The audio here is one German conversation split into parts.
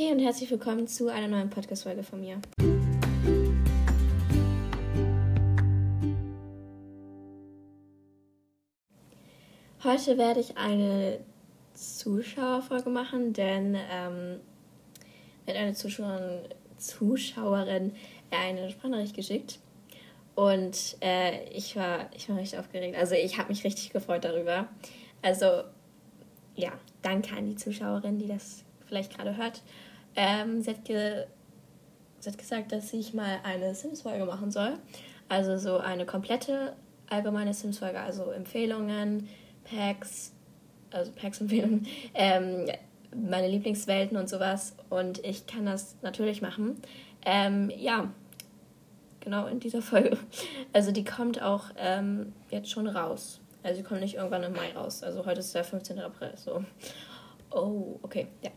Hey und herzlich willkommen zu einer neuen Podcast-Folge von mir. Heute werde ich eine Zuschauerfolge machen, denn ähm, mir hat eine Zuschauerin, Zuschauerin eine Sprachnachricht geschickt und äh, ich, war, ich war richtig aufgeregt. Also ich habe mich richtig gefreut darüber. Also ja, danke an die Zuschauerin, die das vielleicht gerade hört. Ähm, sie, hat sie hat gesagt, dass ich mal eine Sims-Folge machen soll. Also so eine komplette allgemeine Sims-Folge, also Empfehlungen, Packs, also Packs-Empfehlungen, ähm, meine Lieblingswelten und sowas. Und ich kann das natürlich machen. Ähm, ja, genau in dieser Folge. Also die kommt auch ähm, jetzt schon raus. Also die kommt nicht irgendwann im Mai raus. Also heute ist der 15. April. So. Oh, okay, ja.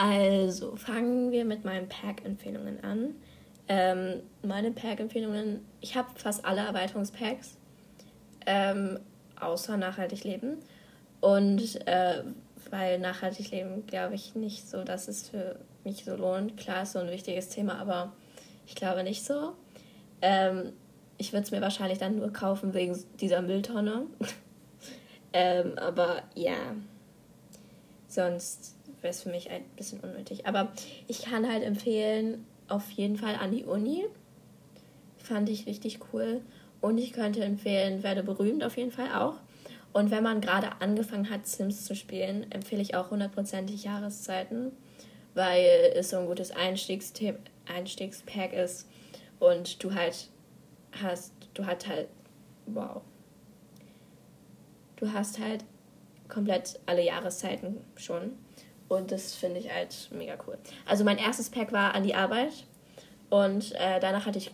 Also fangen wir mit meinen Pack-Empfehlungen an. Ähm, meine Pack-Empfehlungen, ich habe fast alle Erweiterungspacks, ähm, außer nachhaltig leben. Und äh, weil nachhaltig leben, glaube ich nicht so, dass es für mich so lohnt. Klar ist so ein wichtiges Thema, aber ich glaube nicht so. Ähm, ich würde es mir wahrscheinlich dann nur kaufen wegen dieser Mülltonne. ähm, aber ja, sonst wäre es für mich ein bisschen unnötig. Aber ich kann halt empfehlen, auf jeden Fall an die Uni. Fand ich richtig cool. Und ich könnte empfehlen, werde berühmt auf jeden Fall auch. Und wenn man gerade angefangen hat, Sims zu spielen, empfehle ich auch hundertprozentig Jahreszeiten, weil es so ein gutes Einstiegspack ist und du halt hast, du hast halt, wow, du hast halt komplett alle Jahreszeiten schon. Und das finde ich halt mega cool. Also mein erstes Pack war an die Arbeit und äh, danach hatte ich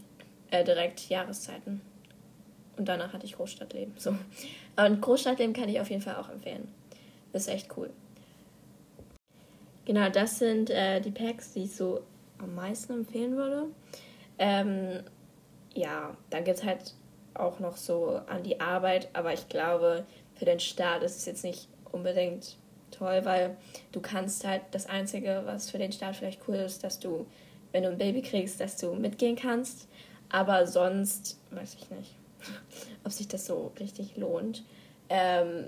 äh, direkt Jahreszeiten. Und danach hatte ich Großstadtleben. So. Und Großstadtleben kann ich auf jeden Fall auch empfehlen. Das ist echt cool. Genau, das sind äh, die Packs, die ich so am meisten empfehlen würde. Ähm, ja, dann gibt es halt auch noch so an die Arbeit, aber ich glaube, für den Start ist es jetzt nicht unbedingt toll, weil du kannst halt das Einzige, was für den Start vielleicht cool ist, dass du, wenn du ein Baby kriegst, dass du mitgehen kannst. Aber sonst weiß ich nicht, ob sich das so richtig lohnt. Ähm,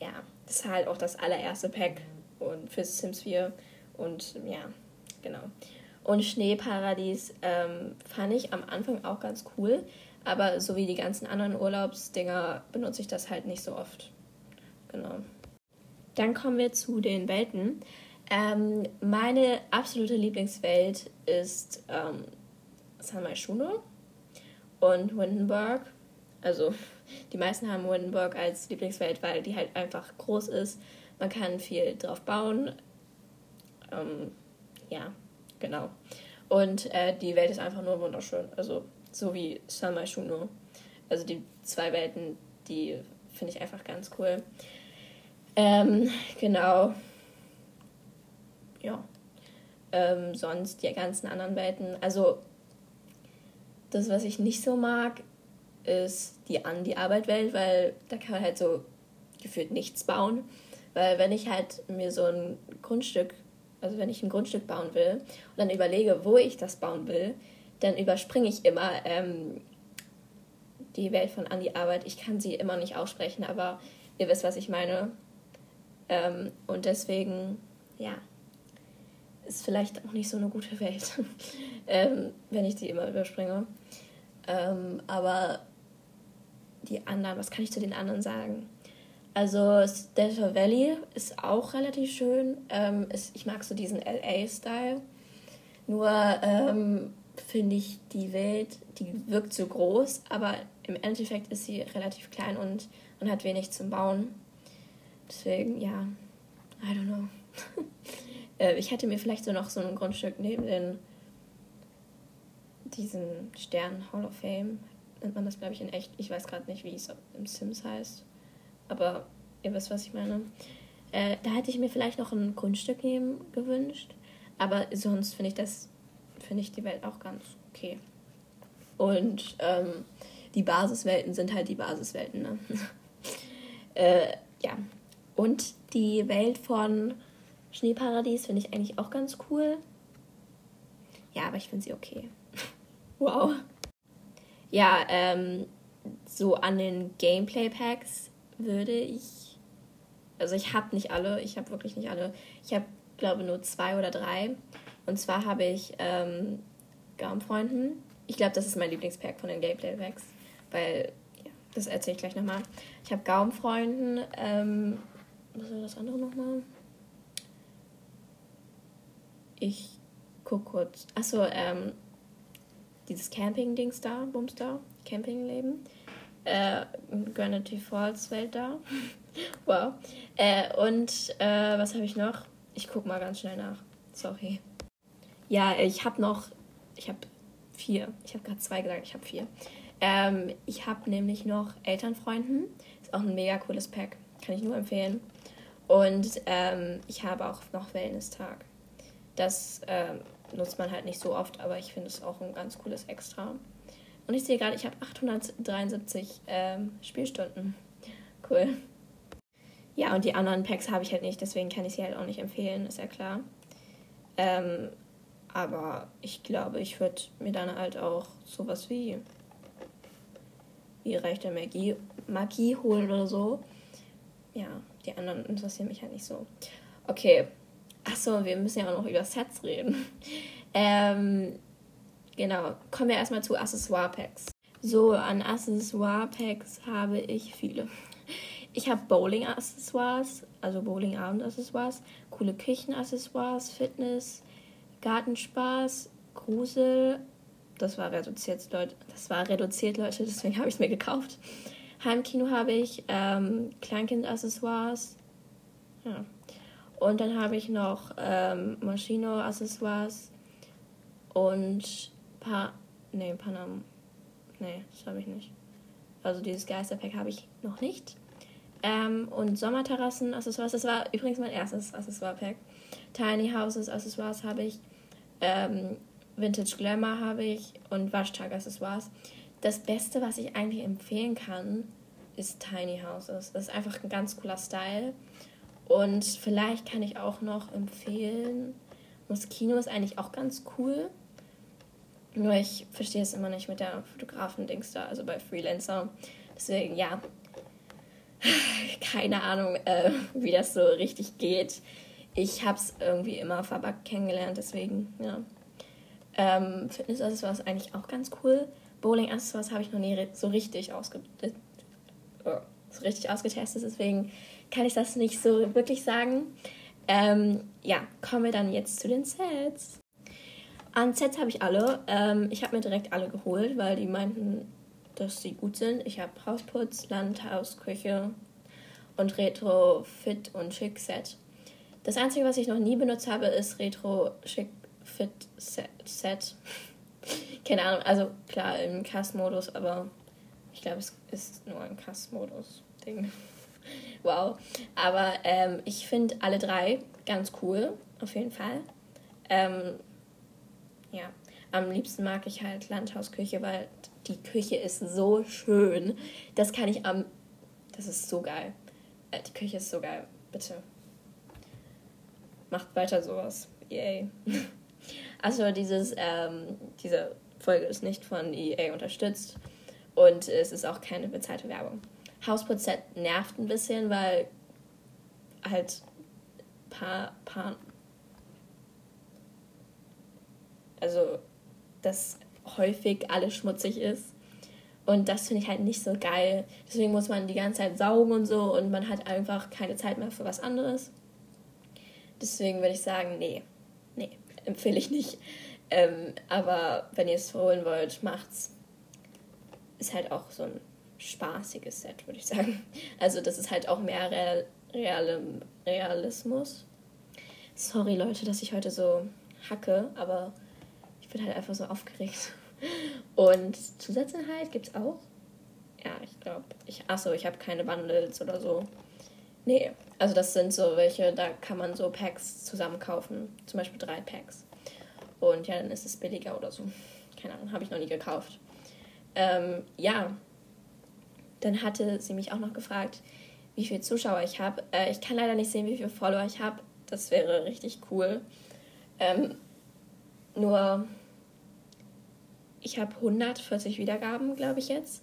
ja, das ist halt auch das allererste Pack und für Sims 4 und ja, genau. Und Schneeparadies ähm, fand ich am Anfang auch ganz cool, aber so wie die ganzen anderen Urlaubsdinger benutze ich das halt nicht so oft. Genau. Dann kommen wir zu den Welten. Ähm, meine absolute Lieblingswelt ist ähm, San Maishuno und Windenburg. Also die meisten haben Windenburg als Lieblingswelt, weil die halt einfach groß ist. Man kann viel drauf bauen. Ähm, ja, genau. Und äh, die Welt ist einfach nur wunderschön. Also so wie San Maishuno. Also die zwei Welten, die finde ich einfach ganz cool. Ähm, genau. Ja. Ähm, sonst die ganzen anderen Welten. Also, das, was ich nicht so mag, ist die an die Arbeit-Welt, weil da kann man halt so gefühlt nichts bauen. Weil wenn ich halt mir so ein Grundstück, also wenn ich ein Grundstück bauen will und dann überlege, wo ich das bauen will, dann überspringe ich immer ähm, die Welt von an die Arbeit. Ich kann sie immer nicht aussprechen, aber ihr wisst, was ich meine. Ähm, und deswegen, ja, ist vielleicht auch nicht so eine gute Welt, ähm, wenn ich die immer überspringe. Ähm, aber die anderen, was kann ich zu den anderen sagen? Also Delta Valley ist auch relativ schön. Ähm, ist, ich mag so diesen LA-Style. Nur ähm, finde ich die Welt, die wirkt so groß, aber im Endeffekt ist sie relativ klein und, und hat wenig zum Bauen. Deswegen, ja, I don't know. äh, ich hätte mir vielleicht so noch so ein Grundstück neben den diesen Stern Hall of Fame, nennt man das, glaube ich, in echt. Ich weiß gerade nicht, wie es im Sims heißt. Aber ihr wisst, was ich meine. Äh, da hätte ich mir vielleicht noch ein Grundstück nehmen gewünscht. Aber sonst finde ich das, finde ich die Welt auch ganz okay. Und ähm, die Basiswelten sind halt die Basiswelten, ne? äh, ja, und die Welt von Schneeparadies finde ich eigentlich auch ganz cool. Ja, aber ich finde sie okay. wow. Ja, ähm, so an den Gameplay-Packs würde ich. Also ich habe nicht alle, ich habe wirklich nicht alle. Ich habe, glaube nur zwei oder drei. Und zwar habe ich ähm, Gaumfreunden. Ich glaube, das ist mein Lieblingspack von den Gameplay-Packs. Weil, ja, das erzähle ich gleich nochmal. Ich habe Gaumfreunden. Ähm, was war das andere nochmal? Ich guck kurz. Achso, ähm, dieses Camping-Dings da, Bums da, Campingleben. Äh, Granity Falls Welt da. wow. Äh, und äh, was habe ich noch? Ich guck mal ganz schnell nach. Sorry. Ja, ich habe noch, ich habe vier. Ich habe gerade zwei gesagt, ich habe vier. Ähm, ich habe nämlich noch Elternfreunden. Ist auch ein mega cooles Pack. Kann ich nur empfehlen. Und ähm, ich habe auch noch Wellness-Tag. Das ähm, nutzt man halt nicht so oft, aber ich finde es auch ein ganz cooles Extra. Und ich sehe gerade, ich habe 873 ähm, Spielstunden. Cool. Ja, und die anderen Packs habe ich halt nicht, deswegen kann ich sie halt auch nicht empfehlen, ist ja klar. Ähm, aber ich glaube, ich würde mir dann halt auch sowas wie, wie Reich der Magie, Magie holen oder so. Ja, die anderen interessieren mich halt nicht so. Okay. Achso, wir müssen ja auch noch über Sets reden. ähm, genau. Kommen wir erstmal zu Accessoire-Packs. So, an Accessoire-Packs habe ich viele. Ich habe Bowling-Accessoires, also Bowling-Abend-Accessoires, coole Küchen-Accessoires, Fitness, Gartenspaß, Grusel. Das war reduziert, Leute. Das war reduziert, Leute, deswegen habe ich es mir gekauft. Heimkino habe ich, ähm, Kleinkind-Accessoires. Ja. Und dann habe ich noch ähm, Maschino-Accessoires und paar. Nee, Panam. Nee, das habe ich nicht. Also dieses Geisterpack habe ich noch nicht. Ähm, und Sommerterrassen-Accessoires, das war übrigens mein erstes Accessoire-Pack. Tiny Houses Accessoires habe ich, ähm, Vintage Glamour habe ich und Waschtag-Accessoires. Das Beste, was ich eigentlich empfehlen kann, ist Tiny Houses. Das ist einfach ein ganz cooler Style. Und vielleicht kann ich auch noch empfehlen, Moschino ist eigentlich auch ganz cool. Nur ich verstehe es immer nicht mit der Fotografen-Dings da, also bei Freelancer. Deswegen, ja, keine Ahnung, äh, wie das so richtig geht ich habe es irgendwie immer verbuggt kennengelernt, deswegen, ja. Ähm, Fitness-Accessoires ist eigentlich auch ganz cool. Bowling-Accessoires habe ich noch nie so richtig, ausge oh, so richtig ausgetestet, deswegen kann ich das nicht so wirklich sagen. Ähm, ja, kommen wir dann jetzt zu den Sets. An Sets habe ich alle. Ähm, ich habe mir direkt alle geholt, weil die meinten, dass sie gut sind. Ich habe Hausputz, Landhaus, Küche und Retro, Fit und Schick Set. Das Einzige, was ich noch nie benutzt habe, ist Retro Chic Fit Set. Keine Ahnung, also klar im Cast-Modus, aber ich glaube, es ist nur ein Cast-Modus-Ding. wow. Aber ähm, ich finde alle drei ganz cool, auf jeden Fall. Ähm, ja, am liebsten mag ich halt Landhausküche, weil die Küche ist so schön. Das kann ich am. Das ist so geil. Äh, die Küche ist so geil. Bitte macht weiter sowas. Yay. Also dieses, ähm, diese Folge ist nicht von EA unterstützt und es ist auch keine bezahlte Werbung. Hausputz nervt ein bisschen, weil halt paar, paar also dass häufig alles schmutzig ist und das finde ich halt nicht so geil. Deswegen muss man die ganze Zeit saugen und so und man hat einfach keine Zeit mehr für was anderes. Deswegen würde ich sagen, nee, nee, empfehle ich nicht. Ähm, aber wenn ihr es holen wollt, macht's. Ist halt auch so ein spaßiges Set, würde ich sagen. Also das ist halt auch mehr Real, Real, Realismus. Sorry Leute, dass ich heute so hacke, aber ich bin halt einfach so aufgeregt. Und Zusatzinhalt gibt's auch? Ja, ich glaube. Ich, achso, ich habe keine Bundles oder so. Nee, also das sind so welche, da kann man so Packs zusammen kaufen. Zum Beispiel drei Packs. Und ja, dann ist es billiger oder so. Keine Ahnung, habe ich noch nie gekauft. Ähm, ja, dann hatte sie mich auch noch gefragt, wie viele Zuschauer ich habe. Äh, ich kann leider nicht sehen, wie viele Follower ich habe. Das wäre richtig cool. Ähm, nur, ich habe 140 Wiedergaben, glaube ich jetzt.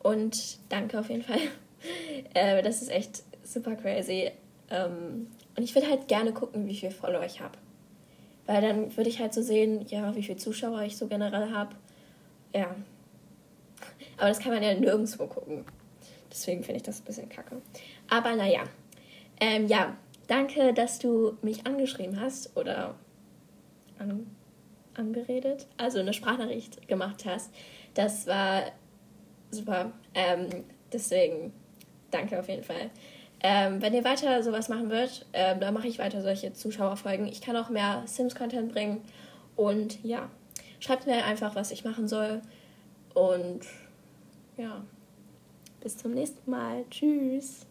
Und danke auf jeden Fall. äh, das ist echt super crazy. Ähm, und ich würde halt gerne gucken, wie viele Follower ich habe. Weil dann würde ich halt so sehen, ja, wie viele Zuschauer ich so generell habe. Ja. Aber das kann man ja nirgendwo gucken. Deswegen finde ich das ein bisschen kacke. Aber naja. Ähm, ja, danke, dass du mich angeschrieben hast oder an, angeredet, also eine Sprachnachricht gemacht hast. Das war super. Ähm, deswegen danke auf jeden Fall. Ähm, wenn ihr weiter sowas machen wollt, ähm, dann mache ich weiter solche Zuschauerfolgen. Ich kann auch mehr Sims-Content bringen. Und ja, schreibt mir einfach, was ich machen soll. Und ja, bis zum nächsten Mal. Tschüss.